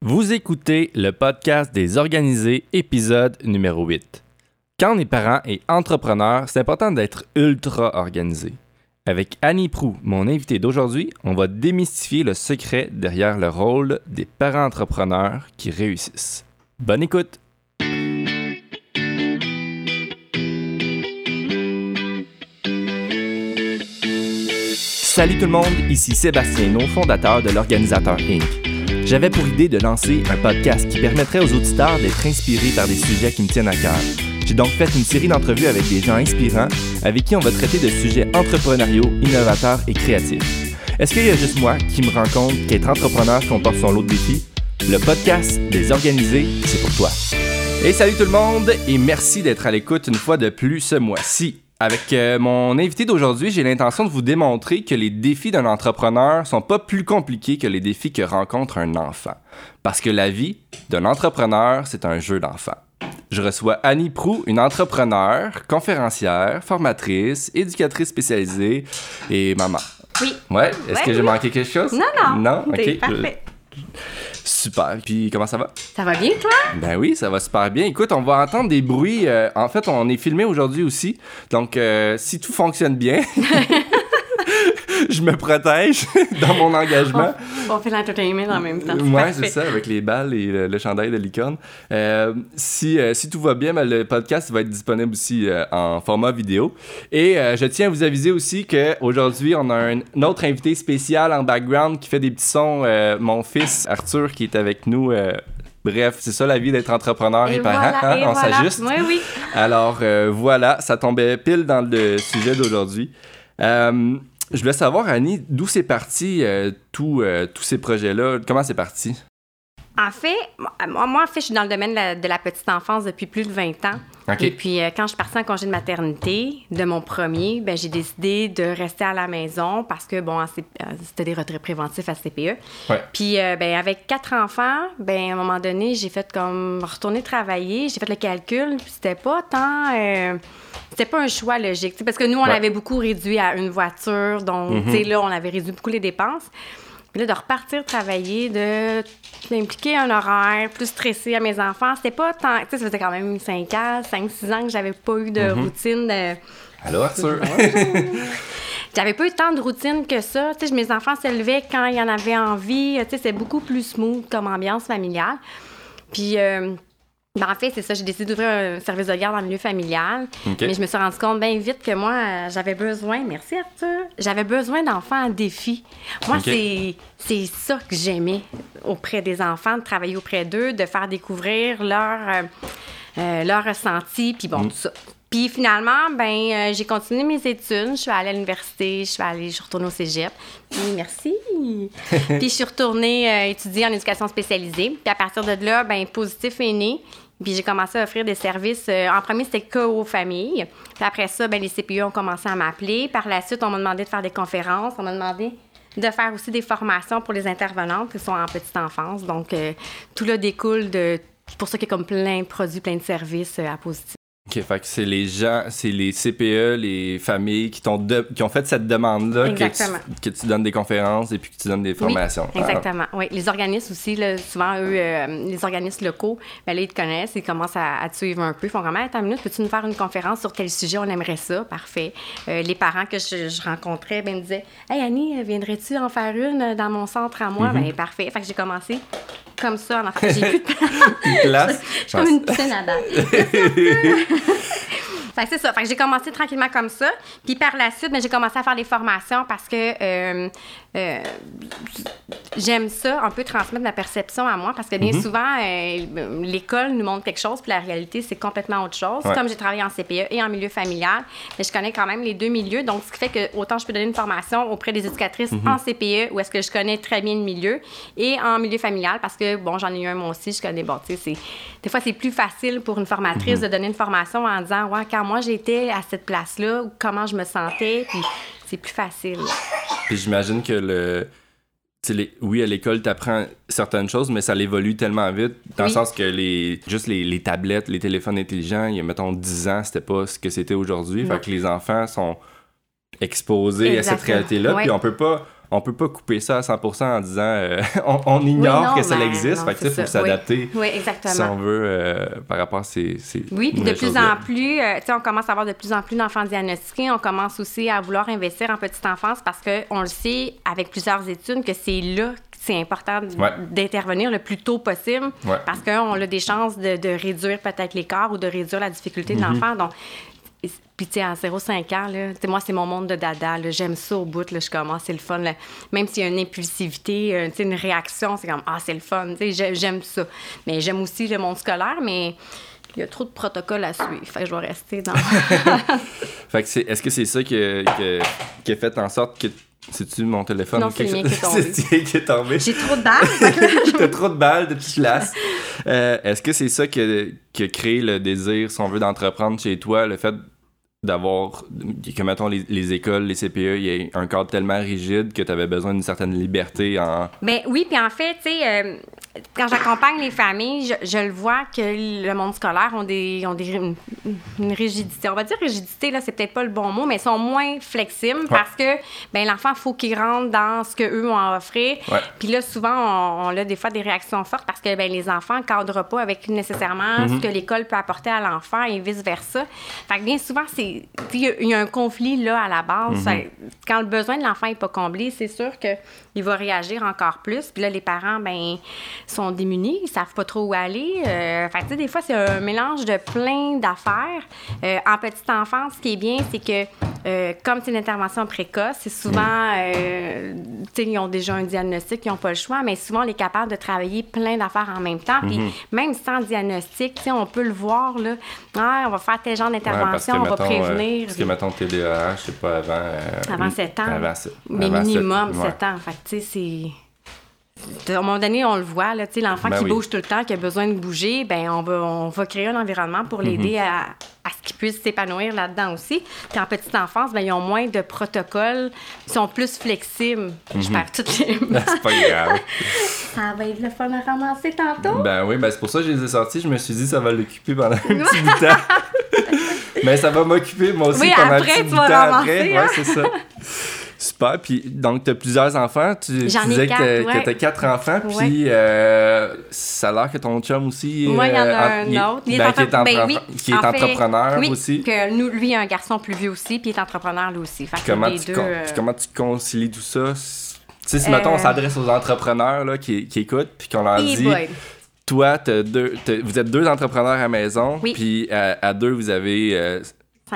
Vous écoutez le podcast des organisés, épisode numéro 8. Quand on est parent et entrepreneur, c'est important d'être ultra organisé. Avec Annie Prou, mon invité d'aujourd'hui, on va démystifier le secret derrière le rôle des parents entrepreneurs qui réussissent. Bonne écoute! Salut tout le monde, ici Sébastien No, fondateur de l'Organisateur Inc. J'avais pour idée de lancer un podcast qui permettrait aux auditeurs d'être inspirés par des sujets qui me tiennent à cœur. J'ai donc fait une série d'entrevues avec des gens inspirants avec qui on va traiter de sujets entrepreneuriaux, innovateurs et créatifs. Est-ce qu'il y a juste moi qui me rends compte qu'être entrepreneur comporte son lot de défis? Le podcast des organisés, c'est pour toi. Et salut tout le monde et merci d'être à l'écoute une fois de plus ce mois-ci. Avec euh, mon invité d'aujourd'hui, j'ai l'intention de vous démontrer que les défis d'un entrepreneur sont pas plus compliqués que les défis que rencontre un enfant. Parce que la vie d'un entrepreneur, c'est un jeu d'enfant. Je reçois Annie Prou, une entrepreneure, conférencière, formatrice, éducatrice spécialisée et maman. Oui. Ouais, est-ce Ouais, que j'ai manqué quelque chose? Non, non. Non? Ok. parfait. Super. Puis comment ça va? Ça va bien, toi? Ben oui, ça va super bien. Écoute, on va entendre des bruits. euh, en fait, on est filmé aujourd'hui aussi. Donc, euh, si tout fonctionne bien, je me protège dans mon engagement. On fait l'entertainment en même temps. Ouais, c'est ça, avec les balles et le, le chandail de licorne. Euh, si, euh, si tout va bien, ben, le podcast va être disponible aussi euh, en format vidéo. Et je tiens à vous aviser aussi qu'aujourd'hui, on a un, un autre invité spécial en background qui fait des petits sons. mon fils Arthur qui est avec nous. bref, c'est ça la vie d'être entrepreneur et, Et parent. voilà, hein, et on voilà. s'ajuste. Oui, oui. Alors euh, voilà, ça tombait pile dans le sujet d'aujourd'hui. Euh, je voulais savoir, Annie, d'où c'est parti euh, tout, euh, tous ces projets-là? Comment c'est parti? En fait, moi, en fait, je suis dans le domaine de la, de la petite enfance depuis plus de 20 ans. Et puis, euh, quand je suis partie en congé de maternité de mon premier, ben, j'ai décidé de rester à la maison parce que, bon, euh, c'était des retraits préventifs à CPE. Ouais. Puis, euh, ben, avec quatre enfants, ben, à un moment donné, j'ai fait comme retourner travailler. J'ai fait le calcul. puis C'était pas tant. euh, c'était pas un choix logique. Parce que nous, on Ouais. avait beaucoup réduit à une voiture. Donc, tu sais, là, on avait réduit beaucoup les dépenses. Puis là, de repartir travailler, de d'impliquer un horaire, plus stressé à mes enfants, c'était pas tant. Tu sais, ça faisait quand même 5 ans, 5-6 ans que j'avais pas eu de routine. de- Allô, Arthur? J'avais pas eu tant de routine que ça. Tu sais, mes enfants se levaient quand ils en avaient envie. Tu sais, c'est beaucoup plus smooth comme ambiance familiale. Puis, euh, ben, en fait, c'est ça. J'ai décidé d'ouvrir un service de garde en milieu familial. Mais je me suis rendu compte bien vite que moi, euh, j'avais besoin, merci Arthur, j'avais besoin d'enfants en défi. Moi, c'est ça que j'aimais auprès des enfants, de travailler auprès d'eux, de faire découvrir leur, euh, euh, leur ressenti, puis bon, tout ça. Puis finalement, ben, euh, j'ai continué mes études. Je suis allée à l'université, je suis allée, je suis retournée au cégep. Puis merci. puis je suis retournée étudier en éducation spécialisée. Puis à partir de là, ben, Positif est né. Puis j'ai commencé à offrir des services. euh, en premier, c'était que aux familles. Puis après ça, ben, les CPE ont commencé à m'appeler. Par la suite, on m'a demandé de faire des conférences. On m'a demandé de faire aussi des formations pour les intervenantes qui sont en petite enfance. Donc, euh, tout là découle de. Pour ça qu'il y a comme plein de produits, plein de services euh, à positif. OK, fait que c'est les gens, c'est les CPE, les familles qui, t'ont de- qui ont fait cette demande-là que Exactement. tu, que tu donnes des conférences et puis que tu donnes des formations. Oui, exactement. Oui, les organismes aussi, là, souvent, eux, euh, les organismes locaux, ben là, ils te connaissent, ils commencent à, à te suivre un peu. Ils font comme, attends une minute, peux-tu nous faire une conférence sur tel sujet? On aimerait ça? Parfait. Euh, les parents que je, je rencontrais, ben, me disaient, Hey, Annie, viendrais-tu en faire une dans mon centre à moi? Ben, parfait. Fait que j'ai commencé comme ça. En enfant. J'ai plus de Ah, place. Je suis comme une piscine à date. Fait que c'est ça. Fait que j'ai commencé tranquillement comme ça. Puis par la suite, ben, j'ai commencé à faire des formations parce que euh, euh, j'aime ça, un peu transmettre ma perception à moi. Parce que bien Mhm. souvent, euh, l'école nous montre quelque chose, puis la réalité, c'est complètement autre chose. Ouais. Comme j'ai travaillé en CPE et en milieu familial, mais je connais quand même les deux milieux. Donc, ce qui fait que autant je peux donner une formation auprès des éducatrices Mhm. en CPE, où est-ce que je connais très bien le milieu, et en milieu familial, parce que, bon, j'en ai eu un moi aussi, je connais, bon, tu sais, des fois, c'est plus facile pour une formatrice de donner une formation en disant, ouais, quand moi j'étais à cette place-là, comment je me sentais, puis c'est plus facile. Puis j'imagine que le. les- oui, à l'école, tu apprends certaines choses, mais ça évolue tellement vite, dans le sens que les, juste les, les tablettes, les téléphones intelligents, il y a, mettons, 10 ans, c'était pas ce que c'était aujourd'hui. Fait que les enfants sont exposés à cette réalité-là, puis on peut pas on peut pas couper ça à 100% en disant euh, on, ignore que ça ben, existe. fait que il faut s'adapter. Oui. exactement. Si on veut euh, par rapport à ces. oui, puis de plus en plus, euh, tu sais, on commence à avoir de plus en plus d'enfants diagnostiqués. On commence aussi à vouloir investir en petite enfance parce qu'on le sait avec plusieurs études que c'est là c'est important d'intervenir le plus tôt possible parce qu'on a des chances de, réduire peut-être l'écart ou de réduire la difficulté de mm-hmm. l'enfant. Donc, puis, tu sais, à 0-5 ans, là, moi, c'est mon monde de dada. J'aime ça au bout. Là, je commence, c'est le fun. Même s'il y a une impulsivité, euh, une réaction, c'est comme, ah, c'est le fun. J'aime ça. Mais j'aime aussi le monde scolaire, mais il y a trop de protocoles à suivre. Fait que je vais rester dans. fait que est-ce que c'est ça qui a, fait en sorte que c'est-tu mon téléphone? Non, c'est le mien qui est tombé. c'est qui est tombé. J'ai trop de balles. T'as trop de balles de petites lasses. Euh, est-ce que c'est ça qui a, le désir, si on veut, d'entreprendre chez toi, le fait d'avoir que mettons les, les, écoles les CPE il y a un cadre tellement rigide que tu avais besoin d'une certaine liberté en ben oui puis en fait tu sais euh, quand j'accompagne les familles je, le vois que le monde scolaire ont des ont des une, rigidité on va dire rigidité là c'est peut-être pas le bon mot mais ils sont moins flexibles parce que ben l'enfant faut qu'il rentre dans ce que eux ont à offrir puis là souvent on, a des fois des réactions fortes parce que ben les enfants cadrent pas avec nécessairement mm-hmm. ce que l'école peut apporter à l'enfant et vice versa fait que bien souvent c'est il y, a un conflit là à la base. Mhm. quand le besoin de l'enfant n'est pas comblé, c'est sûr qu'il va réagir encore plus. Puis là, les parents, ben, sont démunis, ils savent pas trop où aller. Euh, fait des fois, c'est un mélange de plein d'affaires. Euh, en petite enfance, ce qui est bien, c'est que euh, comme c'est une intervention précoce, c'est souvent, euh, tu sais, ils ont déjà un diagnostic, ils n'ont pas le choix, mais souvent, on est capable de travailler plein d'affaires en même temps. Puis mhm. même sans diagnostic, on peut le voir, là. Ah, on va faire tel genre d'intervention, on va prévenir. parce que, mettons, TDAH, sais pas, avant... avant 7 ans. Avant, mais minimum 7, ans. Fait tu sais, c'est à un moment donné, on le voit, l'enfant ben qui bouge tout le temps, qui a besoin de bouger, ben on va, on va créer un environnement pour l'aider mhm. à, à, ce qu'il puisse s'épanouir là-dedans aussi. Puis en petite enfance, ben, ils ont moins de protocoles, ils sont plus flexibles. Je mhm. perds toutes les C'est pas grave. ça va être le fun à ramasser tantôt. Ben oui, ben c'est pour ça que je les ai sortis. Je me suis dit, ça va l'occuper pendant un petit bout de temps. Mais ça va m'occuper moi aussi pendant un petit bout de temps après. Hein? Ouais, c'est ça. Super. Puis, donc, tu as plusieurs enfants. Tu, disais que tu as quatre enfants. Puis, euh, ça a l'air que ton chum aussi. Moi, il y en a euh, un autre. Il est, ben, qui est, ben qui est entrepreneur oui, aussi. Que nous, lui, a un garçon plus vieux aussi. Puis, il est entrepreneur lui aussi. Fait comment, tu deux, euh, comment tu concilies tout ça? Tu sais, si, mettons, on s'adresse aux entrepreneurs là, qui, qui écoutent, puis qu'on leur dit. Toi, deux, vous êtes deux entrepreneurs à la maison, puis à, deux, vous avez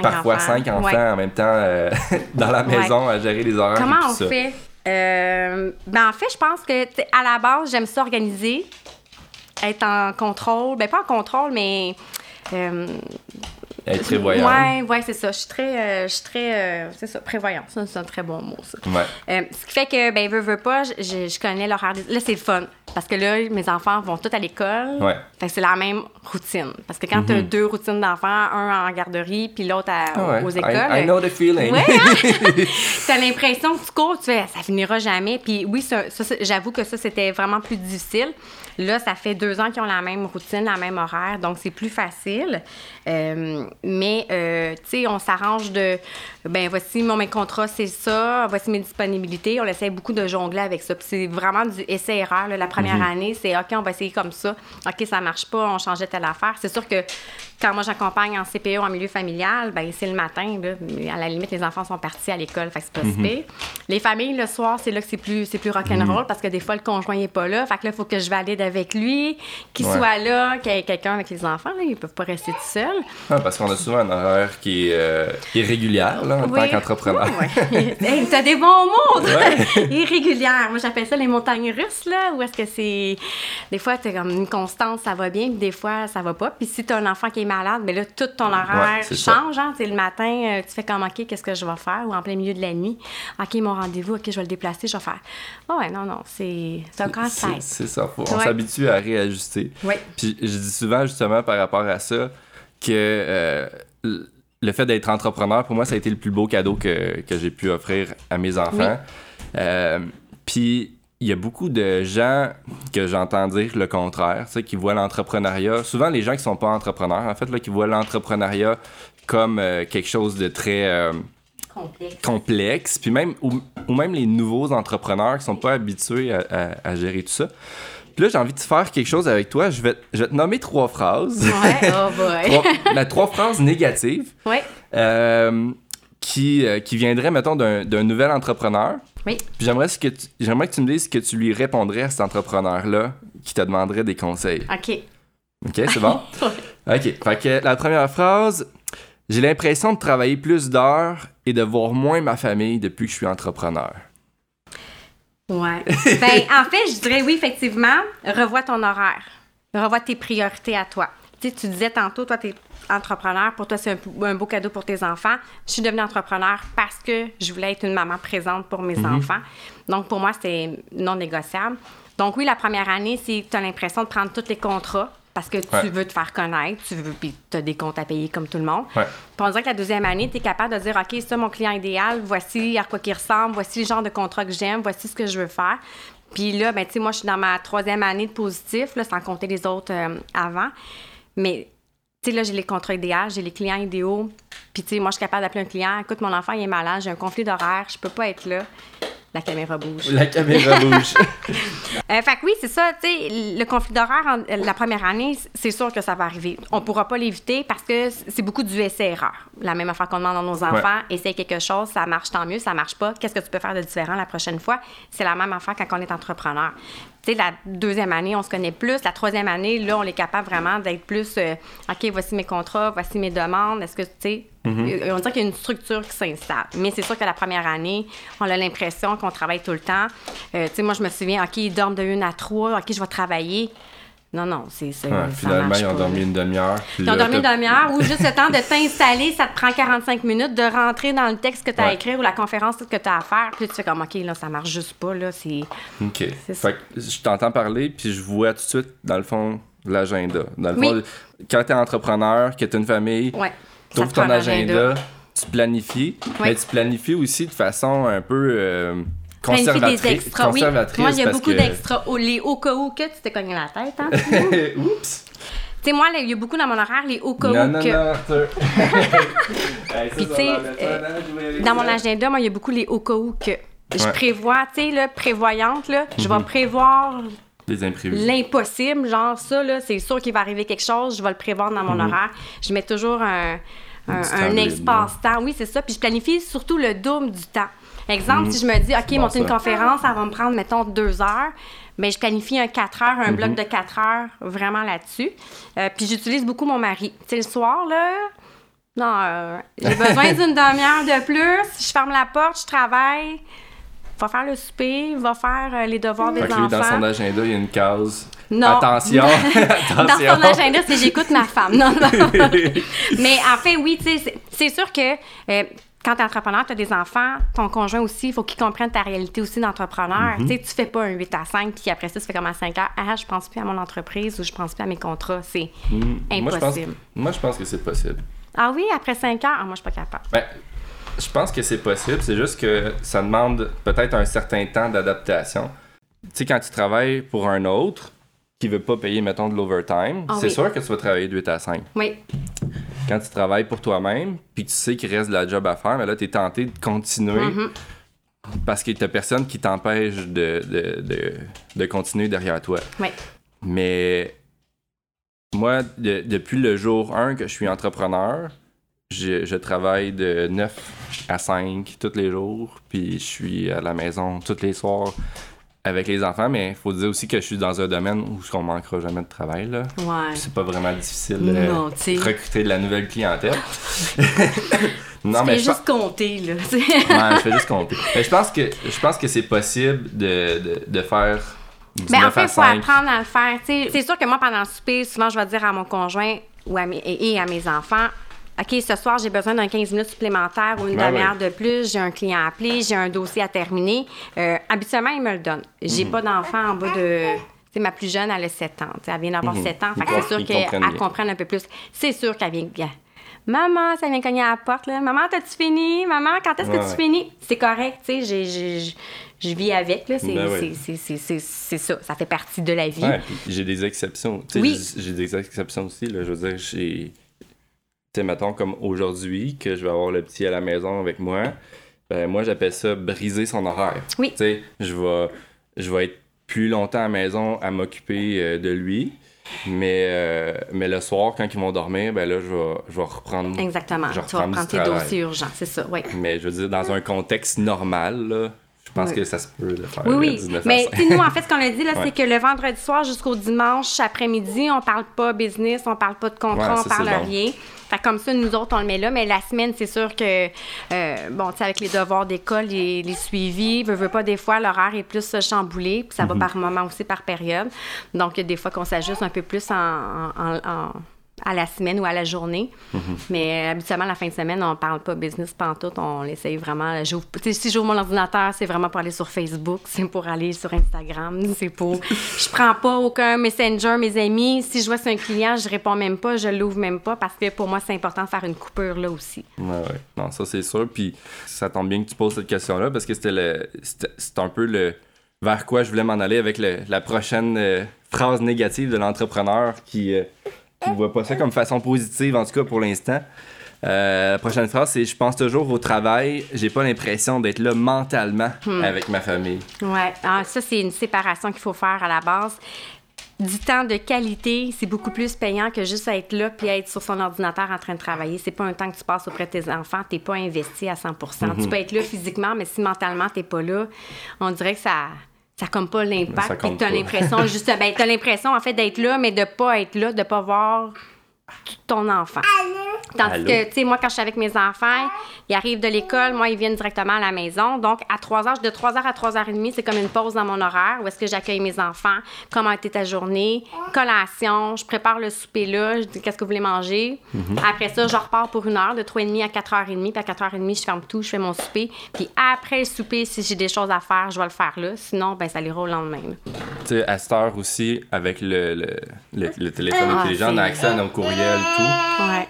parfois cinq enfants en même temps euh, dans la maison à gérer les horaires. Comment on fait? Euh, ben en fait, je pense que à la base, j'aime ça organiser, être en contrôle. Ben pas en contrôle, mais euh, être prévoyant. Oui, ouais, c'est ça. Je suis très, euh, je suis très, euh, c'est ça, prévoyant. Ça, c'est un très bon mot, ça. Ouais. Euh, ce qui fait que, ben, veux, veux pas, je, je connais l'horaire. Là, c'est le fun. Parce que là, mes enfants vont tous à l'école. Ouais. Fait que c'est la même routine. Parce que quand tu as mhm. deux routines d'enfants, un en garderie, puis l'autre ah aux écoles. I, know the feeling. Ouais, hein? tu as l'impression que tu cours, tu fais, ça finira jamais. Puis oui, ça, ça j'avoue que ça, c'était vraiment plus difficile. Là, ça fait deux ans qu'ils ont la même routine, la même horaire, donc c'est plus facile. Euh, mais, euh, tu sais, on s'arrange de, ben voici mon contrat, c'est ça, voici mes disponibilités. On essaie beaucoup de jongler avec ça. Puis c'est vraiment du essai-erreur. La première mhm. année, c'est OK, on va essayer comme ça. OK, ça marche pas, on changeait telle affaire. C'est sûr que quand moi j'accompagne en CPE en milieu familial, ben c'est le matin. Là, à la limite, les enfants sont partis à l'école, fait que c'est pas mm Les familles, le soir, c'est là que c'est plus, c'est plus rock'n'roll mhm. parce que des fois, le conjoint n'est pas là. Fait que là, il faut que je valide avec lui, qu'il soit là, qu'il y ait quelqu'un avec les enfants. Là, ils peuvent pas rester tout seuls. Ah, parce qu'on a souvent un horaire qui est euh, irrégulière là, en tant qu'entrepreneur. Ouais, t'as des bons mots! irrégulière. Moi, j'appelle ça les montagnes russes, là, où est-ce que c'est. Des fois, t'es comme une constance, ça va bien, puis des fois, ça va pas. Puis si t'as un enfant qui est malade, mais là, tout ton horaire change. Hein? le matin, euh, tu fais comme, OK, qu'est-ce que je vais faire? Ou en plein milieu de la nuit, OK, mon rendez-vous, OK, je vais le déplacer, je vais faire. Oh, ouais, non, non, c'est un casse-tête. C'est ça. on s'habitue à réajuster. Oui. Puis je dis souvent, justement, par rapport à ça, que euh, le fait d'être entrepreneur, pour moi, ça a été le plus beau cadeau que, que j'ai pu offrir à mes enfants. Euh, puis il y a beaucoup de gens que j'entends dire le contraire, tu sais, qui voient l'entrepreneuriat, souvent les gens qui sont pas entrepreneurs, en fait, là, qui voient l'entrepreneuriat comme euh, quelque chose de très euh, complexe. complexe. Puis même, ou ou même les nouveaux entrepreneurs qui sont pas habitués à, à- à gérer tout ça. Puis là, j'ai envie de faire quelque chose avec toi. Je vais, je vais te nommer trois phrases. Ouais, oh boy. trois, ben, trois phrases négatives Ouais, euh, qui, euh, qui viendraient, mettons, d'un nouvel entrepreneur. oui. Puis j'aimerais que tu- que tu me dises ce que tu lui répondrais à cet entrepreneur-là qui te demanderait des conseils. OK. OK, c'est bon? OK. Fait que la première phrase, j'ai l'impression de travailler plus d'heures et de voir moins ma famille depuis que je suis entrepreneur. Ouais. ben, en fait, je dirais oui, effectivement, revois ton horaire. Revois tes priorités à toi. Tu sais, tu disais tantôt, toi, tu es entrepreneur. Pour toi, c'est un, un beau cadeau pour tes enfants. Je suis devenue entrepreneur parce que je voulais être une maman présente pour mes enfants. Donc, pour moi, c'est non négociable. Donc, oui, la première année, c'est tu as l'impression de prendre tous les contrats parce que tu Ouais. veux te faire connaître, tu veux, puis tu as des comptes à payer comme tout le monde. Ouais. Puis on dirait que la deuxième année, tu es capable de dire OK, ça, mon client idéal, voici à quoi il ressemble, voici le genre de contrat que j'aime, voici ce que je veux faire. Puis là, ben, tu sais, moi, je suis dans ma troisième année de positif, là, sans compter les autres euh, avant. Mais, tu sais, là, j'ai les contrats idéaux, j'ai les clients idéaux. Puis, tu sais, moi, je suis capable d'appeler un client écoute, mon enfant, il est malade, j'ai un conflit d'horaire, je peux pas être là. La caméra bouge. La caméra bouge. Euh, fait que oui, c'est ça, tu sais, le conflit d'horaire euh, la première année, c'est sûr que ça va arriver. On pourra pas l'éviter parce que c'est beaucoup du essai-erreur. La même affaire qu'on demande à nos enfants, essaye quelque chose, ça marche tant mieux, ça marche pas, qu'est-ce que tu peux faire de différent la prochaine fois? C'est la même affaire quand on est entrepreneur. Tu sais, la deuxième année, on se connaît plus. La troisième année, là, on est capable vraiment d'être plus, euh, OK, voici mes contrats, voici mes demandes, est-ce que, tu sais, on dirait qu'il y a une structure qui s'installe. Mais c'est sûr que la première année, on a l'impression qu'on travaille tout le temps. Euh, tu sais, moi, je me souviens, OK, ils dorment de une à trois, OK, je vais travailler. Non, non, c'est ça. Ouais, finalement, ils ont dormi une demi-heure. Ils ont dormi une demi-heure ou juste le temps de t'installer, ça te prend 45 minutes de rentrer dans le texte que tu as à Ouais. écrire ou la conférence que tu as à faire. Puis tu fais comme, OK, là, ça marche juste pas, là, c'est... OK. C'est ça. Fait que je t'entends parler, puis je vois tout de suite, dans le fond, l'agenda. Dans le Oui. fond, quand t'es entrepreneur, que t'as une famille, Ouais. tu ouvres ton agenda, tu planifies, mais tu planifies aussi de façon un peu euh, conservatrice. des extras, oui. conservatrice Moi, il y a beaucoup que- d'extras. Les au cas où que tu t'es cogné la tête, hein? Oups! tu sais, moi, il y a beaucoup dans mon horaire, les au cas Non, où non, que... non, Arthur. Hey, ça, Puis, tu sais, euh, dans- aller Dans mon agenda, moi, il y a beaucoup les au cas où que... Je Ouais. prévois, tu sais, là, prévoyante, là, je Mhm. vais prévoir Des imprévus. l'impossible, genre ça, là, c'est sûr qu'il va arriver quelque chose, je vais le prévoir dans mon horaire. Je mets toujours un, un, espace-temps. Oui, c'est ça. Puis je planifie surtout le double du temps. Exemple, si je me dis, OK, bon, monter une ça. conférence, ça va me prendre, mettons, deux heures. Mais je planifie un quatre heures, un bloc de quatre heures, vraiment là-dessus. Euh, puis j'utilise beaucoup mon mari. Tu sais, le soir, là, non, euh, j'ai besoin d'une demi-heure de plus. Je ferme la porte, je travaille. Va faire le souper, va faire euh, les devoirs Fait des que enfants. dans son agenda, il y a une case. Non. Attention! Dans son agenda, c'est j'écoute ma femme. Non, non. Mais en fait, oui, tu sais, c'est- sûr que euh, quand tu es entrepreneur, tu as des enfants, ton conjoint aussi, il faut qu'il comprenne ta réalité aussi d'entrepreneur. Mhm. Tu sais, tu fais pas un 8 à 5, puis après ça, tu fais comme à 5 heures. Ah, je pense plus à mon entreprise ou je pense plus à mes contrats. C'est Moi, je pense, impossible. moi, je pense que c'est possible. Ah oui, après 5 heures? Ah, moi, je suis pas capable. Ben, je pense que c'est possible. C'est juste que ça demande peut-être un certain temps d'adaptation. Tu sais, quand tu travailles pour un autre qui veut pas payer, mettons, de l'overtime, Ah c'est oui. sûr que tu vas travailler de 8 à 5. Oui, Quand tu travailles pour toi-même, puis que tu sais qu'il reste de la job à faire, mais là, tu es tenté de continuer Mm-hmm. parce qu'il n'y a personne qui t'empêche de, de, de, de continuer derrière toi. oui. Mais moi, de- depuis le jour 1 que je suis entrepreneur, je, je travaille de 9 à 5 tous les jours, puis je suis à la maison tous les soirs avec les enfants, mais il faut dire aussi que je suis dans un domaine où on manquera jamais de travail. Là. Ouais. C'est pas vraiment difficile de Non, sais. recruter de la nouvelle clientèle. non, Tu mais fais je pense- juste compter, là. Ouais, je fais juste compter. Mais je pense que je pense que c'est possible de, de, de faire du Mais 9 en fait, il faut 5. apprendre à le faire. tu sais. C'est sûr que moi, pendant le souper, souvent, je vais dire à mon conjoint ou à mes, et à mes enfants OK, ce soir, j'ai besoin d'un 15 minutes supplémentaire ou une Ouais, demi-heure de plus. J'ai un client à appeler, j'ai un dossier à terminer. Euh, habituellement, ils me le donnent. J'ai Mhm. pas d'enfant en bas de. Tu sais, ma plus jeune, elle a 7 ans. Elle vient d'avoir 7 ans. Fait que Mhm. Ils c'est sûr qu'elle comprenne un peu plus. C'est sûr qu'elle vient. bien. Maman, ça vient cogner à la porte, là. Maman, t'as-tu fini? Maman, quand est-ce Ouais, que ouais. tu finis? C'est correct, Je vis avec, là. C'est Ben c'est- ça. Ça fait partie de la vie. Ouais, j'ai des exceptions. Oui. j'ai- J'ai des exceptions aussi. Là. Je veux dire, j'ai. Tu sais, mettons comme aujourd'hui, que je vais avoir le petit à la maison avec moi. ben, moi, j'appelle ça briser son horaire. Oui. Tu sais, je vais, je vais être plus longtemps à la maison à m'occuper euh, de lui. Mais, euh, mais le soir, quand ils vont dormir, ben là, je vais, je vais reprendre. Exactement. je vais Tu vas reprendre tes dossiers urgents, c'est ça, oui. Mais je veux dire, dans un contexte normal, là, je pense Oui. que ça se peut de faire Oui, oui. 19 à Mais 5. tu sais, nous, en fait, ce qu'on a dit, là, Ouais. c'est que le vendredi soir jusqu'au dimanche après-midi, on parle pas business, on parle pas de contrat, Ouais, on ça, parle c'est bon. rien. Fait comme ça, nous autres, on le met là. Mais la semaine, c'est sûr que, euh, bon, tu sais, avec les devoirs d'école, les, les suivis, veut, veut pas, des fois, l'horaire est plus euh, chamboulé. Puis ça Mhm. va par moment aussi, par période. Donc, il y a des fois qu'on s'ajuste un peu plus en, en- en- à la semaine ou à la journée. Mhm. Mais euh, habituellement, la fin de semaine, on parle pas business pantoute. On essaye vraiment. sais, Si j'ouvre mon ordinateur, c'est vraiment pour aller sur Facebook, c'est pour aller sur Instagram, c'est pour. Je prends pas aucun messenger, mes amis. Si je vois c'est un client, je réponds même pas, je l'ouvre même pas parce que pour moi, c'est important de faire une coupure là aussi. Ouais, ouais. Non, ça, c'est sûr. Puis ça tombe bien que tu poses cette question-là parce que c'était le. c'était- C'est un peu le. Vers quoi je voulais m'en aller avec le- la prochaine euh, phrase négative de l'entrepreneur qui. euh, qui voit pas ça comme façon positive, en tout cas pour l'instant. Euh, la prochaine phrase, c'est Je pense toujours au travail, j'ai pas l'impression d'être là mentalement avec ma famille. Ouais, ah, ça, c'est une séparation qu'il faut faire à la base. Du temps de qualité, c'est beaucoup plus payant que juste être là puis être sur son ordinateur en train de travailler. C'est pas un temps que tu passes auprès de tes enfants, t'es pas investi à 100 Tu peux être là physiquement, mais si mentalement t'es pas là, on dirait que ça ça comme pas l'impact puis t'as l'impression juste ben t'as l'impression en fait d'être là mais de pas être là, de pas voir ton enfant. Tandis Allô? que, tu sais, moi, quand je suis avec mes enfants, ils arrivent de l'école, moi, ils viennent directement à la maison. Donc, à 3 heures, de 3 heures à 3 heures et demie, c'est comme une pause dans mon horaire où est-ce que j'accueille mes enfants, comment a été ta journée, collation, je prépare le souper là, je dis qu'est-ce que vous voulez manger? Après ça, je repars pour une heure, de 3h30 à 4h30, puis à 4h30, je ferme tout, je fais mon souper. Puis après le souper, si j'ai des choses à faire, je vais le faire là. Sinon, ben ça ira au lendemain. là. Tu sais, à cette heure aussi, avec le, le, le- le téléphone Ah, intelligent, on a accès à nos courriels, tout. Ouais.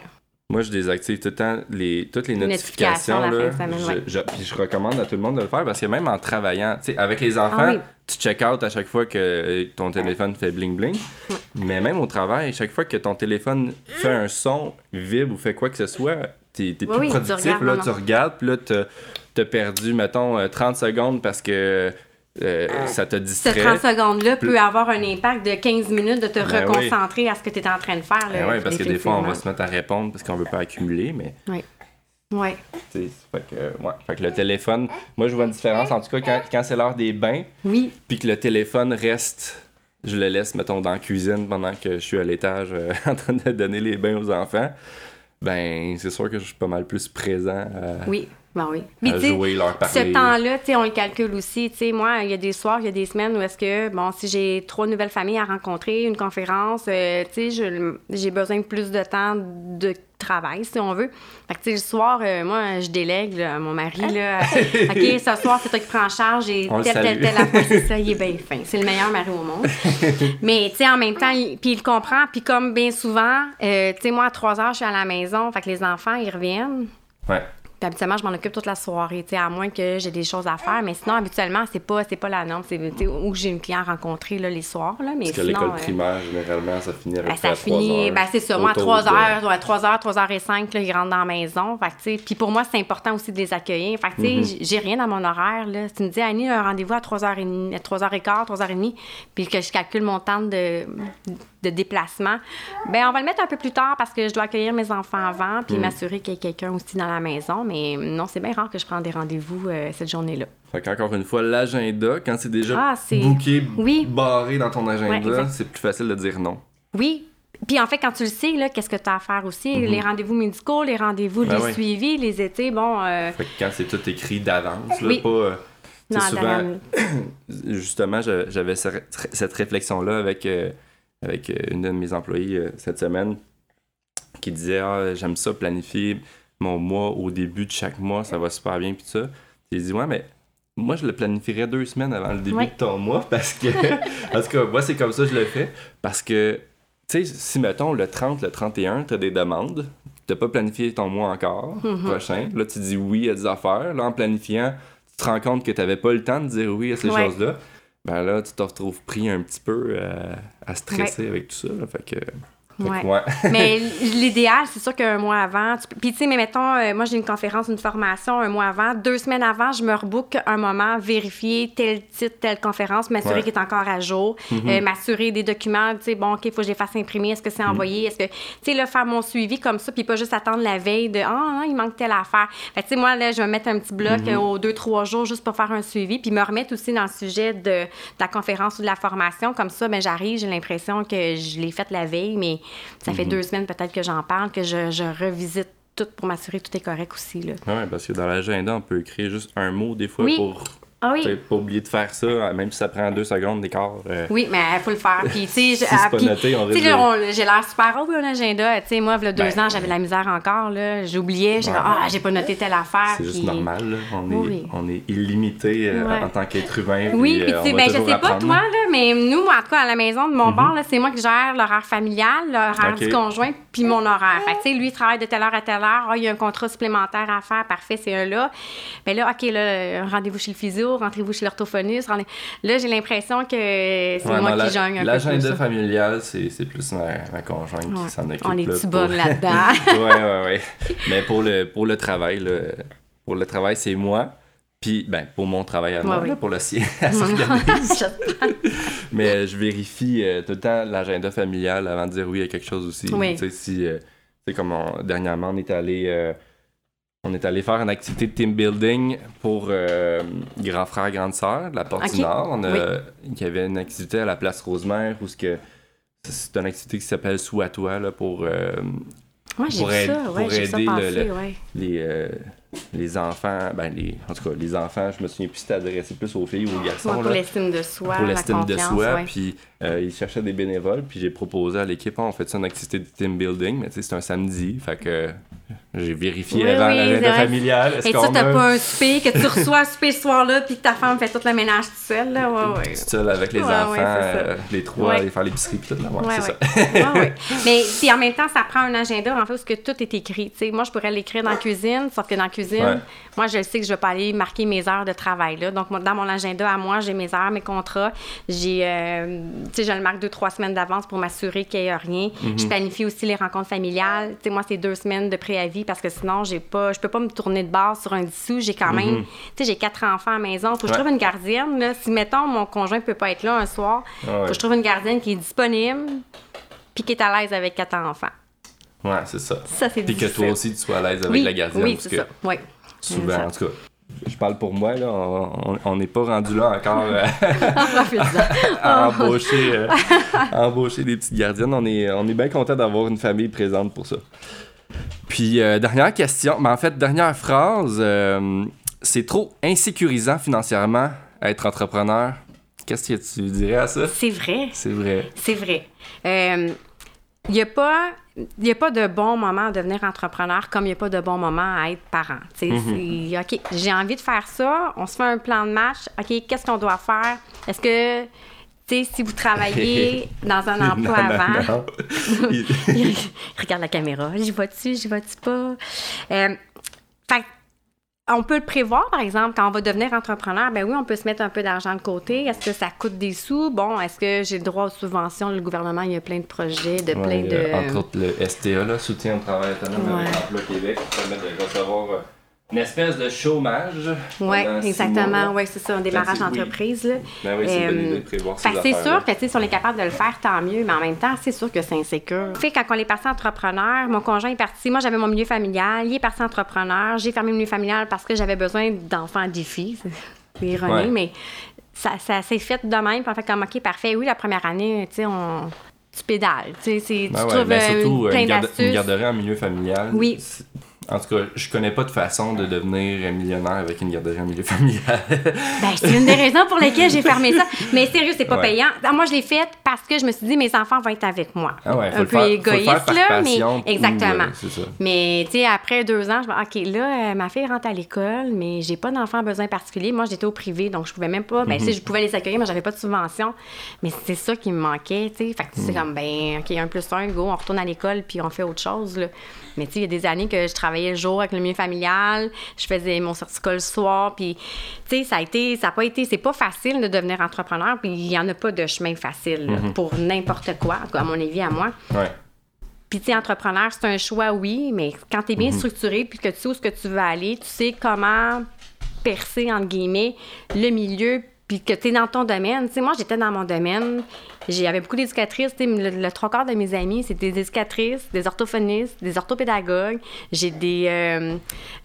Moi, je désactive tout le temps les, toutes les notifications là, semaine, je, je- puis je recommande à tout le monde de le faire parce que même en travaillant, tu sais, avec les enfants, Ah oui. tu check out à chaque fois que euh, ton téléphone fait bling bling. Mais même au travail, chaque fois que ton téléphone fait un son, vibre ou fait quoi que ce soit, t'es Oui, plus oui, tu productif. regardes, là, tu regardes, puis là, t'as perdu, mettons, euh, 30 secondes parce que euh, ça te distrait. 30 secondes-là peut avoir un impact de 15 minutes de te Ben oui. reconcentrer à ce que tu es en train de faire. Ben ouais, parce que des fois, on va se mettre à répondre parce qu'on veut pas accumuler, mais Oui. Oui. Tu sais, Fait que, ouais. fait que le téléphone, moi je vois une différence en tout cas quand, quand c'est l'heure des bains, Oui. puis que le téléphone reste, je le laisse, mettons, dans la cuisine pendant que je suis à l'étage euh, en train de donner les bains aux enfants, ben c'est sûr que je suis pas mal plus présent à, Oui. Ben oui. à jouer, leur Ce temps-là, on le calcule aussi. Moi, il y a des soirs, il y a des semaines où est-ce que, bon, si j'ai trois nouvelles familles à rencontrer, une conférence, euh, j'ai besoin de plus de temps de travail, si on veut. Fait que, tu sais, le soir, euh, moi, je délègue là, mon mari, là. OK, ce soir, c'est toi qui prends en charge et On le tel, tel, salue. tel affaire, c'est ça, il est bien fin. C'est le meilleur mari au monde. Mais, tu sais, en même temps, il, puis il le comprend. Puis comme bien souvent, euh, tu sais, moi, à 3 heures, je suis à la maison. Fait que les enfants, ils reviennent. Ouais. Puis habituellement, je m'en occupe toute la soirée, à moins que j'ai des choses à faire. Mais sinon, habituellement, c'est pas, c'est pas la norme. C'est où j'ai une cliente à rencontrer là, les soirs. Là, mais Parce que sinon, l'école euh, primaire, généralement, ça finit ben, ça à 3 finit, ben c'est ça. Moi, à Autour 3 de- heures, ouais, 3 heures, 3 heures et 5, là, ils rentrent dans la maison. Fait que, puis pour moi, c'est important aussi de les accueillir. Fait que, tu sais, Mhm. j'ai rien dans mon horaire, là. Si tu me dis, Annie, un rendez-vous à 3h30, à 3h15, 3h30, puis que je calcule mon temps de, de déplacement, ben on va le mettre un peu plus tard parce que je dois accueillir mes enfants avant, puis m'assurer qu'il y a quelqu'un aussi dans la maison. Mais non, c'est bien rare que je prenne des rendez-vous euh, cette journée-là. Fait qu'encore une fois, l'agenda, quand c'est déjà Ah, booké, Oui. barré dans ton agenda, c'est plus facile de dire non. Oui. Puis en fait, quand tu le sais, là, qu'est-ce que tu as à faire aussi? Les rendez-vous médicaux, les rendez-vous. Ben les suivis, les étés, bon... euh, Fait que quand c'est tout écrit d'avance, là, Oui. pas. euh, non, souvent, justement, j'avais ce- cette réflexion-là avec, euh, avec euh, une de mes employées euh, cette semaine qui disait Ah, J'aime ça planifier mon mois au début de chaque mois, ça va super bien, puis ça. J'ai dit Ouais, mais moi, je le planifierais deux semaines avant le début de ton mois parce que. tout cas, moi, c'est comme ça que je le fais parce que, tu sais, si mettons le 30, le 31, tu as des demandes, tu pas planifié ton mois encore Mm-hmm. prochain, là, tu dis oui à des affaires, là, en planifiant, tu te rends compte que tu n'avais pas le temps de dire oui à ces Ouais. choses-là. Ben là, tu te retrouves pris un petit peu euh, à stresser avec tout ça. là. fait que Ouais. Ouais. mais l'idéal, c'est sûr qu'un mois avant. tu peux- Puis, tu sais, mais mettons, euh, moi, j'ai une conférence, une formation un mois avant. Deux semaines avant, je me rebook un moment, vérifier tel titre, telle conférence, m'assurer Ouais. Mhm. qu'il est encore à jour, euh, m'assurer des documents, tu sais, bon, OK, il faut que je les fasse imprimer. Est-ce que c'est envoyé? Est-ce que, tu sais, là, faire mon suivi comme ça, puis pas juste attendre la veille de, ah, non, il manque telle affaire. Fait tu sais, moi, là, je vais mettre un petit bloc Mhm. euh, aux deux, trois jours juste pour faire un suivi, puis me remettre aussi dans le sujet de, de la conférence ou de la formation. Comme ça, ben, j'arrive, j'ai l'impression que je l'ai faite la veille, mais ça Mhm. fait deux semaines peut-être que j'en parle, que je, je revisite tout pour m'assurer que tout est correct aussi. Là. Ouais, parce que dans l'agenda, on peut écrire juste un mot des fois Oui. pour Ah oui. pas oublier de faire ça, même si ça prend deux secondes d'écart. euh, Oui, mais il faut le faire. Puis, tu sais, ah, j'ai l'air super haut, un agenda. Tu sais, moi, il y a deux Ben, ans, j'avais de la misère encore, là. J'oubliais. J'ai Ouais. ah, j'ai pas noté telle affaire. C'est juste normal, là. On, est, Oui. on est illimité euh, Ouais. en tant qu'être humain. Oui, puis, euh, tu sais, ben, je sais pas toi, là, mais nous, en tout cas, à la maison de mon bord, là, c'est moi qui gère l'horaire familial, l'horaire du conjoint, puis mon horaire. Fait que, tu sais, lui, il travaille de telle heure à telle heure. Ah, il y a un contrat supplémentaire à faire, parfait, c'est un là. Mais là, OK, là, rendez-vous chez le physio, rentrez-vous chez l'orthophoniste. rendez- Là, j'ai l'impression que c'est Ouais, moi non, qui la- jogne un peu L'agenda familial, c'est c'est plus ma, ma conjointe Ouais. qui s'en occupe. On est là, tu pour- bonne là-dedans. ouais, ouais, ouais. Mais pour le, pour le travail, là, pour le travail, c'est moi. Puis, ben, pour mon travail à moi, Ouais, là, oui. pour le sien, s'organise. Mais je vérifie euh, tout le temps l'agenda familial avant de dire oui à quelque chose aussi. Oui. Tu sais, si, euh, tu sais, comme on- dernièrement, on est allé. euh, on est allé faire une activité de team building pour grand frère, grande sœur de la Porte du Nord. On a, Il y avait une activité à la place Rosemère où ce que c'est une activité qui s'appelle Sous à toi là, pour pour ça, ouais, pour ça aider le- passer, le- ouais. les, les enfants, ben les, en tout cas les enfants, je me souviens plus si c'était adressé plus aux filles ou aux garçons. Ouais, pour l'estime de soi, pour l'estime de soi. ouais. Puis euh, ils cherchaient des bénévoles. Puis j'ai proposé à l'équipe, Ah, on fait ça une activité de team building. Mais tu sais, c'est un samedi. Fait que j'ai vérifié Oui, avant oui, l'agenda c'est vrai. familial. Est-ce Et ça, t'as a pas un souper, que tu reçois un souper ce soir-là, puis que ta femme fait tout le ménage toute seule, là, ouais, ouais. tout seul avec les Ouais, enfants, euh, les trois, aller faire l'épicerie puis tout là. Ouais, c'est ça. Mais puis en même temps, ça prend un agenda en fait où que tout est écrit. Tu sais, moi, je pourrais l'écrire dans la cuisine, sauf que dans la cuisine, moi, je le sais que je vais pas aller marquer mes heures de travail. Là. Donc, dans mon agenda à moi, j'ai mes heures, mes contrats. J'ai, euh, sais, je le marque deux, trois semaines d'avance pour m'assurer qu'il n'y ait rien. Je planifie aussi les rencontres familiales. Sais, moi, c'est deux semaines de préavis parce que sinon, j'ai pas, je peux pas me tourner de base sur un dissous. J'ai quand même, tu sais, j'ai quatre enfants à la maison. Faut que je Mhm. Trouve une gardienne. Là. Si, mettons, mon conjoint peut pas être là un soir, Ah ouais. faut que je trouve une gardienne qui est disponible puis qui est à l'aise avec quatre enfants. Ouais, c'est ça. Ça, c'est Puis que toi aussi, tu sois à l'aise avec oui, la gardienne. Oui, c'est ça. Oui. souvent, en tout cas, je parle pour moi, là, on- n'est pas rendu là encore euh, à embaucher, euh, à embaucher des petites gardiennes. On est, on est bien content d'avoir une famille présente pour ça. Puis, euh, dernière question, mais en fait, dernière phrase, euh, c'est trop insécurisant financièrement être entrepreneur. Qu'est-ce que tu dirais à ça? C'est vrai. C'est vrai. C'est vrai. Il n'y a pas. Il a pas de bon moment à devenir entrepreneur comme il n'y a pas de bon moment à être parent. C'est, OK, j'ai envie de faire ça. On se fait un plan de match. OK, qu'est-ce qu'on doit faire? Est-ce que, tu sais, si vous travaillez dans un emploi Non, non, avant, non. Il- il regarde la caméra. J'y vois-tu, j'y vois-tu pas? Euh, fait on peut le prévoir, par exemple, quand on va devenir entrepreneur, ben oui, on peut se mettre un peu d'argent de côté. Est-ce que ça coûte des sous? Bon, est-ce que j'ai le droit aux subventions? Le gouvernement, il y a plein de projets, de Ouais, plein de... entre autres, le STA, là, soutien au travail autonome avec Ouais. Emploi Québec, qui permet de recevoir euh, une espèce de chômage. Oui, exactement. Oui, c'est ça, un démarrage Ben, oui. d'entreprise. Ben oui, c'est Euh, c'est sûr que, tu si on est capable de le faire, tant mieux, mais en même temps, c'est sûr que c'est insécure. Fait quand on est parti entrepreneur, mon conjoint est parti, moi j'avais mon milieu familial, il est parti entrepreneur, j'ai fermé le milieu familial parce que j'avais besoin d'enfants défis. C'est ironique, Ouais. mais ça, ça s'est fait de même, on fait comme, OK, parfait, oui, la première année, tu sais, on... Tu pédales, tu sais, tu Ben ouais, trouves ben euh, surtout, euh, plein une, garde- d'astuces. une garderie en milieu familial. Oui. En tout cas, je connais pas de façon de devenir millionnaire avec une garderie en milieu familial. Ben, c'est une des raisons pour lesquelles j'ai fermé ça. Mais sérieux, c'est pas Ouais. payant. Ah, Moi, je l'ai fait parce que je me suis dit, mes enfants vont être avec moi. Ah ouais, faut un le peu faire- faut le égoïste, faire par là, mais ou, exactement. euh, ça. Mais, tu sais, après deux ans, je me dis, OK, là, euh, ma fille rentre à l'école, mais j'ai pas d'enfants à besoin particulier. Moi, j'étais au privé, donc je pouvais même pas. Ben, Mhm. sais, je pouvais les accueillir, mais j'avais pas de subvention. Mais c'est ça qui me manquait, tu sais. Fait que Mhm. c'est comme, ben, OK, un plus un, go, on retourne à l'école, puis on fait autre chose, là. Mais, tu sais, il y a des années que je travaillais le jour avec le milieu familial, je faisais mon certificat le soir, puis, tu sais, ça a été, ça a pas été, c'est pas facile de devenir entrepreneur, puis il y en a pas de chemin facile, là, Mhm. pour n'importe quoi, à mon avis, à moi. Ouais. Puis, tu sais, entrepreneur, c'est un choix, oui, mais quand tu es bien Mhm. structuré puis que tu sais où ce que tu veux aller, tu sais comment percer, entre guillemets, le milieu puis que tu es dans ton domaine. Tu sais, moi, j'étais dans mon domaine. J'avais beaucoup d'éducatrices. Le, le trois quarts de mes amis, c'était des éducatrices, des orthophonistes, des orthopédagogues. J'ai des, euh,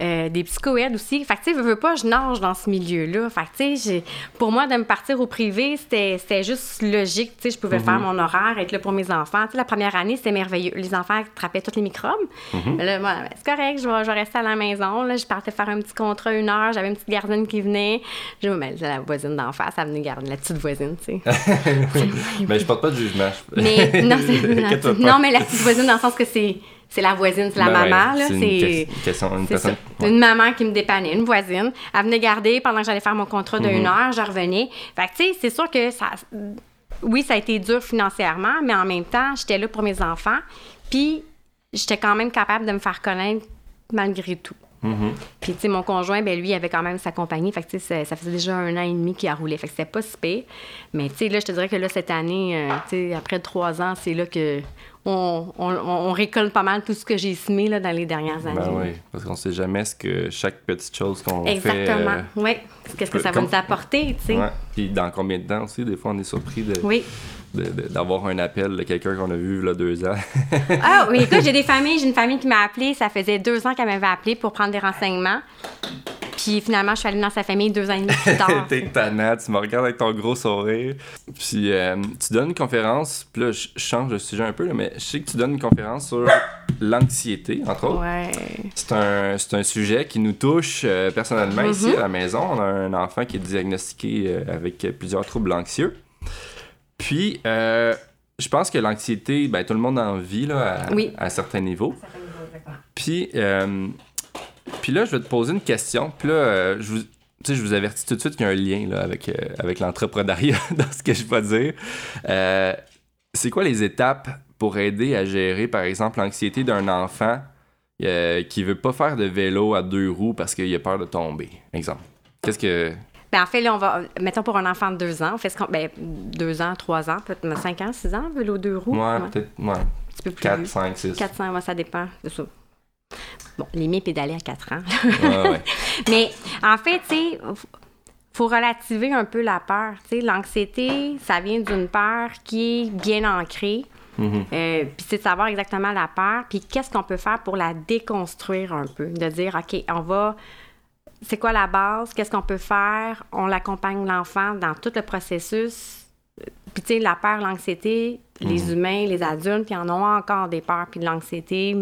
euh, des psychoèdes aussi. Fait que, tu sais, veux, veux pas, je nage dans ce milieu-là. Fait que, tu sais, pour moi, de me partir au privé, c'était juste logique. Tu sais, je pouvais faire mon horaire, être là pour mes enfants. Tu sais, la première année, c'était merveilleux. Les enfants attrapaient tous les microbes. Mais Là, moi, ben, c'est correct, je vais, je vais rester à la maison. Là, je partais faire un petit contrat une heure. J'avais une petite gardienne qui venait. Je mais la voisine d'en face, elle venait garder la petite voisine, tu sais. Mais je porte pas de jugement. je- Mais non, non, mais la petite voisine dans le sens que c'est c'est la voisine, c'est la Ben ouais, maman là, c'est une c'est que- question- une c'est personne- ça. ouais. une maman qui me dépannait, une voisine. Elle venait garder pendant que j'allais faire mon contrat de Mhm. une heure, je revenais. Fait que tu sais, c'est sûr que ça oui, ça a été dur financièrement, mais en même temps, j'étais là pour mes enfants, puis j'étais quand même capable de me faire connaître malgré tout. Mhm. Puis, tu sais, mon conjoint, ben lui, il avait quand même sa compagnie. Fait que, tu sais, ça, ça faisait déjà un an et demi qu'il a roulé. Fait que c'était pas si pire. Mais, tu sais, là, je te dirais que là, cette année, euh, tu sais, après trois ans, c'est là que on, on- on récolte pas mal tout ce que j'ai semé là, dans les dernières années. Ben oui, parce qu'on sait jamais ce que chaque petite chose qu'on fait. Exactement. euh, Oui. Qu'est-ce que ça va comme- nous apporter, tu sais? ouais. Puis dans combien de temps aussi, des fois, on est surpris de, Oui. D'avoir un appel de quelqu'un qu'on a vu là deux ans. Ah oui, écoute, j'ai des familles, j'ai une famille qui m'a appelé, ça faisait deux ans qu'elle m'avait appelé pour prendre des renseignements. Puis finalement, je suis allée dans sa famille deux ans et demi plus tard. T'es tannant, tu me regardes avec ton gros sourire. Puis euh, tu donnes une conférence, puis là, je change de sujet un peu, là, mais je sais que tu donnes une conférence sur l'anxiété, entre autres. ouais. C'est un, c'est un sujet qui nous touche euh, personnellement Mm-hmm. ici à la maison. On a un enfant qui est diagnostiqué euh, avec plusieurs troubles anxieux. Puis, euh, je pense que l'anxiété, ben, tout le monde en vit là, à, Oui. à certains niveaux. Puis, euh, puis là, je vais te poser une question. Puis là, euh, je vous, tu sais, je vous avertis tout de suite qu'il y a un lien là, avec, euh, avec l'entrepreneuriat dans ce que je vais dire. Euh, c'est quoi les étapes pour aider à gérer, par exemple, l'anxiété d'un enfant euh, qui veut pas faire de vélo à deux roues parce qu'il a peur de tomber, exemple? Qu'est-ce que... Ben, en fait, là, on va. Mettons pour un enfant de deux ans, on fait ce qu'on. Ben, deux ans, trois ans, peut-être cinq ans, six ans, vélo deux roues? Ouais, Ouais. peut-être, ouais, Un petit peu plus. 4, 5, 6. 400, ouais, ça dépend. Ça. Bon, les miens pédalaient à 4 ans. Ouais, ouais. Mais en fait, tu sais, faut relativer un peu la peur. Tu sais, l'anxiété, ça vient d'une peur qui est bien ancrée. Mhm. Euh, puis c'est de savoir exactement la peur, puis qu'est-ce qu'on peut faire pour la déconstruire un peu. De dire, OK, on va. C'est quoi la base? Qu'est-ce qu'on peut faire? On l'accompagne l'enfant dans tout le processus. Puis, tu sais, la peur, l'anxiété, les humains, les adultes, ils en ont encore des peurs, puis de l'anxiété,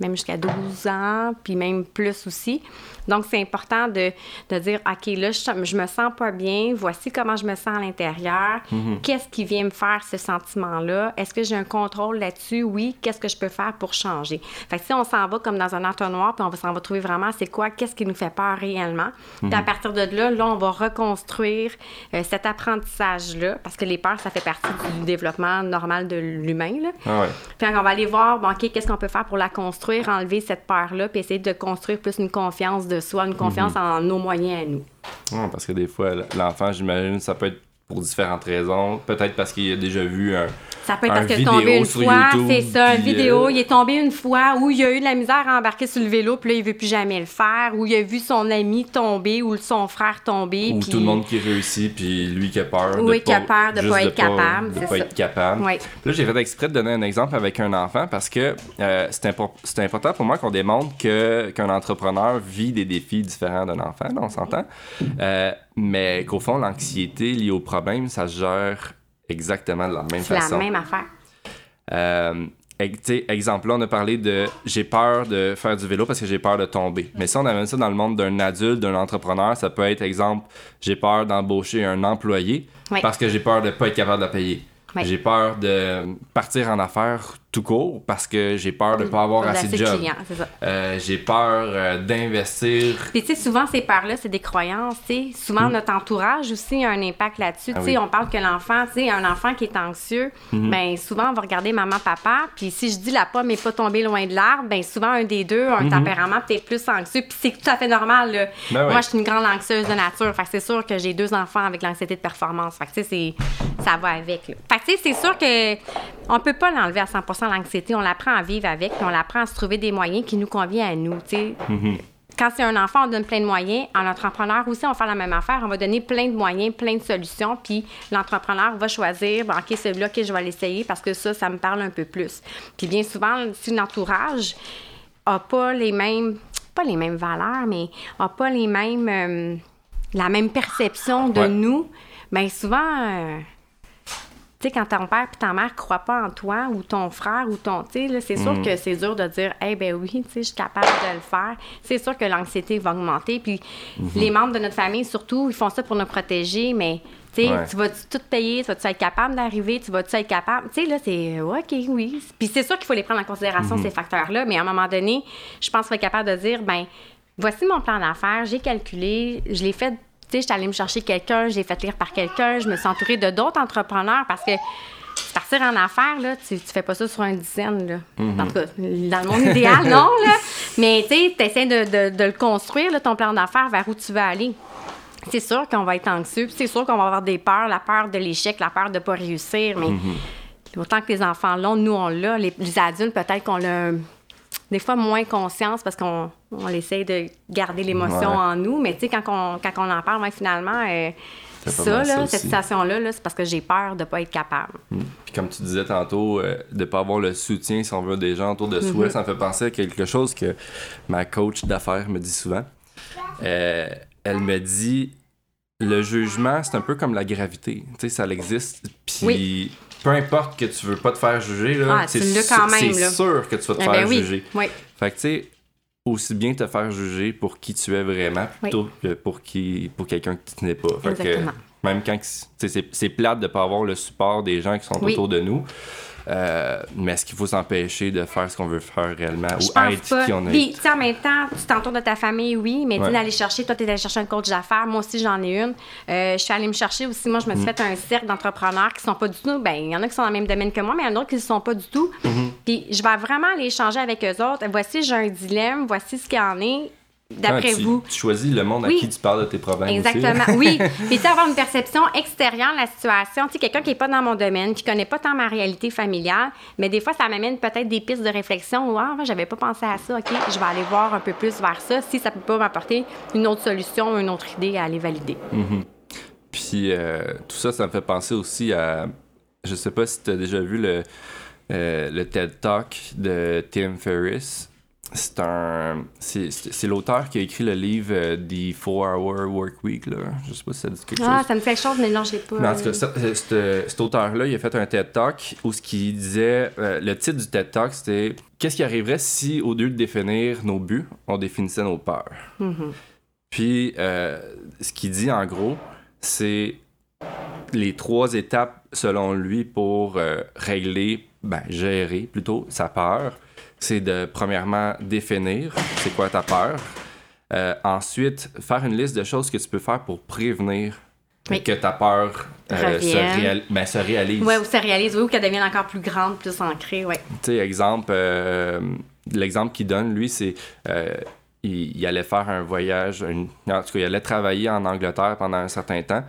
même jusqu'à 12 ans, puis même plus aussi. Donc, c'est important de, de dire, OK, là, je, je me sens pas bien, voici comment je me sens à l'intérieur, qu'est-ce qui vient me faire ce sentiment-là? Est-ce que j'ai un contrôle là-dessus? Oui, qu'est-ce que je peux faire pour changer? Fait que si on s'en va comme dans un entonnoir, puis on va s'en va trouver vraiment c'est quoi, qu'est-ce qui nous fait peur réellement. Puis à partir de là, là, on va reconstruire euh, cet apprentissage-là, parce que les peurs, ça fait partie du développement normal de l'humain, là. Ah ouais. Va aller voir, bon, OK, qu'est-ce qu'on peut faire pour la construire, enlever cette peur-là, puis essayer de construire plus une confiance de soi, une confiance en nos moyens à nous. Parce que des fois, l'enfant, j'imagine, ça peut être pour différentes raisons. Peut-être parce qu'il a déjà vu un, Ça peut être un parce qu'il est tombé une fois, c'est ça, une puis, vidéo. euh, Il est tombé une fois où il a eu de la misère à embarquer sur le vélo, puis là, il veut plus jamais le faire, ou il a vu son ami tomber ou son frère tomber. Ou puis- tout le monde qui réussit, puis lui qui a peur de Oui, pas, qui a peur de juste pas être capable, de pas ça. être capable. Oui. Là, j'ai fait exprès de donner un exemple avec un enfant parce que euh, c'est impor- c'est important pour moi qu'on démontre que qu'un entrepreneur vit des défis différents d'un enfant, là, on s'entend. Euh, mais qu'au fond, l'anxiété liée au problème, ça se gère exactement de la même C'est la façon. même affaire. Euh, exemple, là, on a parlé de j'ai peur de faire du vélo parce que j'ai peur de tomber. Mais si on amène ça dans le monde d'un adulte, d'un entrepreneur, ça peut être, exemple, j'ai peur d'embaucher un employé Oui. parce que j'ai peur de pas être capable de la payer. Oui. J'ai peur de partir en affaires tout court parce que j'ai peur de pas avoir assez de job. Euh, j'ai peur euh, d'investir. Puis, tu sais, souvent, ces peurs-là, c'est des croyances, tu sais. Souvent, notre entourage aussi a un impact là-dessus. Mm. Ah tu sais, oui. Mm-hmm. on parle que l'enfant, tu sais, un enfant qui est anxieux, ben souvent, on va regarder maman, papa. Puis, si je dis la pomme n'est pas tombée loin de l'arbre, ben souvent, un des deux a un tempérament peut-être plus anxieux. Puis, c'est tout à fait normal, là. Mm-hmm. Ben oui. Moi, je suis une grande anxieuse de nature. Fait que c'est sûr que j'ai deux enfants avec l'anxiété de performance. Fait que, tu sais, c'est- ça va avec, là. Fait que, tu sais, c'est sûr que on peut pas l'enlever à 100 l'anxiété. On l'apprend à vivre avec, puis on l'apprend à se trouver des moyens qui nous conviennent à nous. tu sais. Quand c'est un enfant, on donne plein de moyens. En entrepreneur aussi, on va faire la même affaire. On va donner plein de moyens, plein de solutions. Puis l'entrepreneur va choisir, bon, OK, celui-là, OK, je vais l'essayer parce que ça, ça me parle un peu plus. Puis bien souvent, si l'entourage n'a pas les mêmes, pas les mêmes valeurs, mais n'a pas les mêmes, euh, la même perception de Ouais. nous, bien souvent, euh, tu sais, quand ton père et ta mère ne croient pas en toi ou ton frère ou ton. Tu sais, c'est sûr que c'est dur de dire, eh ben oui, tu sais, je suis capable de le faire. C'est sûr que l'anxiété va augmenter. Puis les membres de notre famille, surtout, ils font ça pour nous protéger, mais. Ouais. tu vas tout payer, tu vas-tu être capable d'arriver, tu vas-tu être capable? Tu sais, là, c'est OK, oui. Puis c'est sûr qu'il faut les prendre en considération, ces facteurs-là, mais à un moment donné, je pense faut être capable de dire, ben voici mon plan d'affaires, j'ai calculé, je l'ai fait, tu sais, je suis allée me chercher quelqu'un, je l'ai fait lire par quelqu'un, je me suis entourée de d'autres entrepreneurs parce que partir en affaires, là, tu, tu fais pas ça sur une dizaine, là. En tout cas, dans le monde idéal, non, là. Mais, tu essaies de, de- de le construire, là, ton plan d'affaires, vers où tu veux aller. C'est sûr qu'on va être anxieux, puis c'est sûr qu'on va avoir des peurs, la peur de l'échec, la peur de pas réussir, mais autant que les enfants l'ont, nous, on l'a. Les, les adultes, peut-être qu'on l'a des fois moins conscience parce qu'on on essaie de garder l'émotion Ouais. en nous, mais tu sais, quand on, quand on en parle, ouais, finalement, euh, ça, cette situation-là, là, c'est parce que j'ai peur de pas être capable. Puis comme tu disais tantôt, euh, de pas avoir le soutien, si on veut, des gens autour de soi, ça me fait penser à quelque chose que ma coach d'affaires me dit souvent. Euh, elle me dit le jugement, c'est un peu comme la gravité. Tu sais, ça existe. Puis Oui. Peu importe que tu veux pas te faire juger, là, Ah, c'est là. sûr que tu vas te Eh faire ben oui, juger. oui. Fait que tu sais, aussi bien te faire juger pour qui tu es vraiment plutôt que pour qui pour quelqu'un que tu n'es pas. Fait que, Exactement. même quand c'est plate de pas avoir le support des gens qui sont autour de nous. Euh, mais est-ce qu'il faut s'empêcher de faire ce qu'on veut faire réellement Je ou être pas. qui on est? Puis, tu sais, en même temps, tu t'entoures de ta famille, oui, mais Ouais. d'aller chercher, toi, tu es allé chercher un coach d'affaires, moi aussi, j'en ai une. Euh, je suis allée me chercher aussi, moi, je me Mm. suis fait un cercle d'entrepreneurs qui sont pas du tout, ben il y en a qui sont dans le même domaine que moi, mais il y en a d'autres qui ne sont pas du tout. Mm-hmm. Puis, je vais vraiment aller échanger avec eux autres. Voici, j'ai un dilemme, voici ce qu'il y en est, d'après tu, vous. tu choisis le monde à qui tu parles de tes problèmes aussi. Exactement, oui. Puis, tu avoir une perception extérieure de la situation. Tu sais, quelqu'un qui n'est pas dans mon domaine, qui connaît pas tant ma réalité familiale, mais des fois, ça m'amène peut-être des pistes de réflexion. Ou, ah, j'avais pas pensé à ça. OK, je vais aller voir un peu plus vers ça, si ça peut pas m'apporter une autre solution, une autre idée à aller valider. Puis euh, tout ça, ça me fait penser aussi à. Je sais pas si tu as déjà vu le, euh, le TED Talk de Tim Ferriss. C'est un. C'est l'auteur qui a écrit le livre euh, The 4-Hour Work Week. Là. Je sais pas si ça dit quelque Ah, chose. ça me fait quelque chose, mais non, je l'ai pas. Mais en tout cas, euh, cet, cet auteur-là, il a fait un TED Talk où ce qu'il disait, euh, le titre du TED Talk, c'était Qu'est-ce qui arriverait si, au lieu de définir nos buts, on définissait nos peurs? Puis, euh, ce qu'il dit en gros, c'est les trois étapes, selon lui, pour régler, ben, gérer plutôt sa peur. C'est de, premièrement, définir c'est quoi ta peur. Euh, ensuite, faire une liste de choses que tu peux faire pour prévenir Oui. que ta peur euh, se, réal- ben, se réalise. Ouais, ou ça réalise, oui, ou qu'elle devienne encore plus grande, plus ancrée, ouais. Tu sais, exemple, euh, l'exemple qu'il donne, lui, c'est il, il allait faire un voyage, une- en tout cas, il allait travailler en Angleterre pendant un certain temps.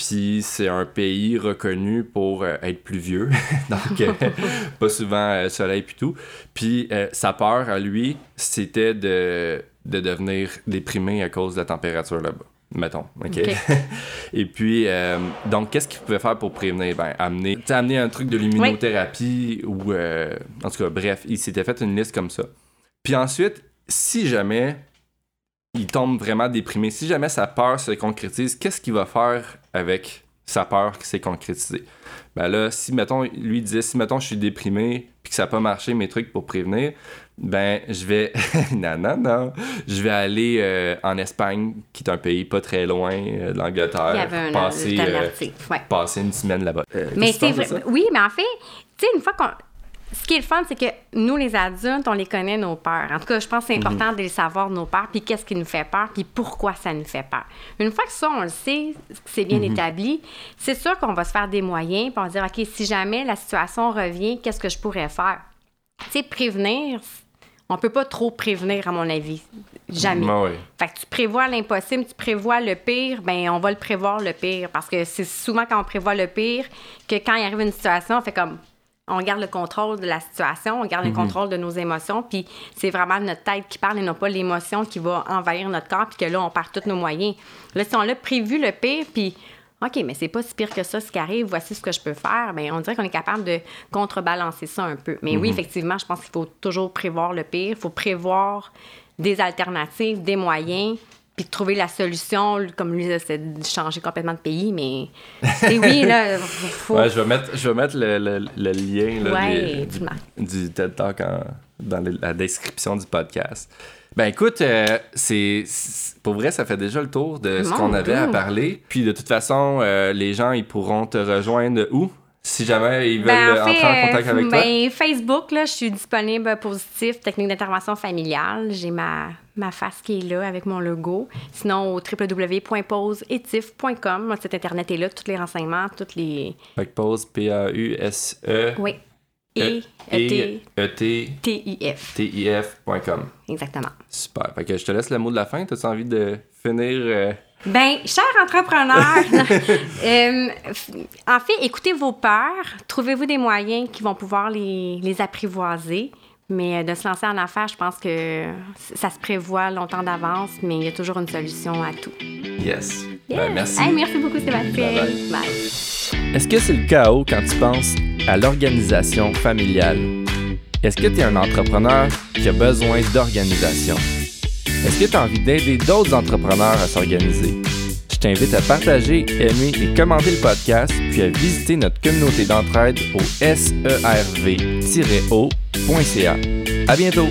Puis c'est un pays reconnu pour euh, être pluvieux, donc euh, pas souvent euh, soleil puis tout. Puis sa peur à lui, c'était de, de devenir déprimé à cause de la température là-bas. Mettons, OK? Et puis, donc, qu'est-ce qu'il pouvait faire pour prévenir? Ben, amener, amener un truc de luminothérapie ou, en tout cas, bref, il s'était fait une liste comme ça. Puis ensuite, si jamais il tombe vraiment déprimé, si jamais sa peur se concrétise, qu'est-ce qu'il va faire avec sa peur qui s'est concrétisée? Ben là, si, mettons, lui disait, si, mettons, je suis déprimé puis que ça n'a pas marché mes trucs pour prévenir, ben, je vais... non, non, non. Je vais aller euh, en Espagne, qui est un pays pas très loin euh, de l'Angleterre, Il y avait un passer, euh, ouais. passer une semaine là-bas. Euh, Mais c'est vrai. Oui, mais en fait, tu sais, une fois qu'on. Ce qui est le fun, c'est que nous, les adultes, on les connaît, nos peurs. En tout cas, je pense que c'est Mhm. important de les savoir, nos peurs, puis qu'est-ce qui nous fait peur, puis pourquoi ça nous fait peur. Une fois que ça, on le sait, que c'est bien Mhm. établi, c'est sûr qu'on va se faire des moyens, puis on va dire, OK, si jamais la situation revient, qu'est-ce que je pourrais faire? Tu sais, prévenir, on peut pas trop prévenir, à mon avis. Jamais. Ouais. Fait que tu prévois l'impossible, tu prévois le pire, ben on va le prévoir le pire. Parce que c'est souvent quand on prévoit le pire que quand il arrive une situation, on fait comme on garde le contrôle de la situation, on garde le contrôle de nos émotions, puis c'est vraiment notre tête qui parle et non pas l'émotion qui va envahir notre corps, puis que là, on perd tous nos moyens. Là, si on l'a prévu le pire, puis OK, mais c'est pas si pire que ça ce qui arrive, voici ce que je peux faire, bien, on dirait qu'on est capable de contrebalancer ça un peu. Mais oui, effectivement, je pense qu'il faut toujours prévoir le pire, il faut prévoir des alternatives, des moyens, puis trouver la solution, comme lui, c'est de changer complètement de pays, mais c'est oui, là, faut... Ouais, je vais mettre, je vais mettre le, le, le lien là, Ouais, du, du TED Talk en- dans la description du podcast. Ben écoute, euh, c'est pour vrai, ça fait déjà le tour de ce qu'on avait à parler. Puis de toute façon, euh, les gens, ils pourront te rejoindre où? Si jamais ils veulent Ben, euh, en fait, entrer en contact euh, avec toi? ben, Facebook, là, je suis disponible positif, technique d'intervention familiale. J'ai ma, ma face qui est là avec mon logo. Sinon, au www.poseetif.com, mon site internet est là, tous les renseignements, toutes les. Fait que pause P-A-U-S-E. Oui. Et E- T-I-F. E-T-T-I-F.com. Exactement. Super. Fait que je te laisse le mot de la fin. T'as-tu envie de finir? Ben, cher entrepreneur, euh, en fait, écoutez vos peurs, trouvez-vous des moyens qui vont pouvoir les, les apprivoiser? Mais euh, de se lancer en affaires, je pense que ça se prévoit longtemps d'avance, mais il y a toujours une solution à tout. Yes. Ben, merci. Hey, merci beaucoup, Sébastien. Bye bye. Bye. Est-ce que c'est le chaos quand tu penses à l'organisation familiale? Est-ce que tu es un entrepreneur qui a besoin d'organisation? Est-ce que tu as envie d'aider d'autres entrepreneurs à s'organiser? Je t'invite à partager, aimer et commenter le podcast, puis à visiter notre communauté d'entraide au serv-o.ca. À bientôt!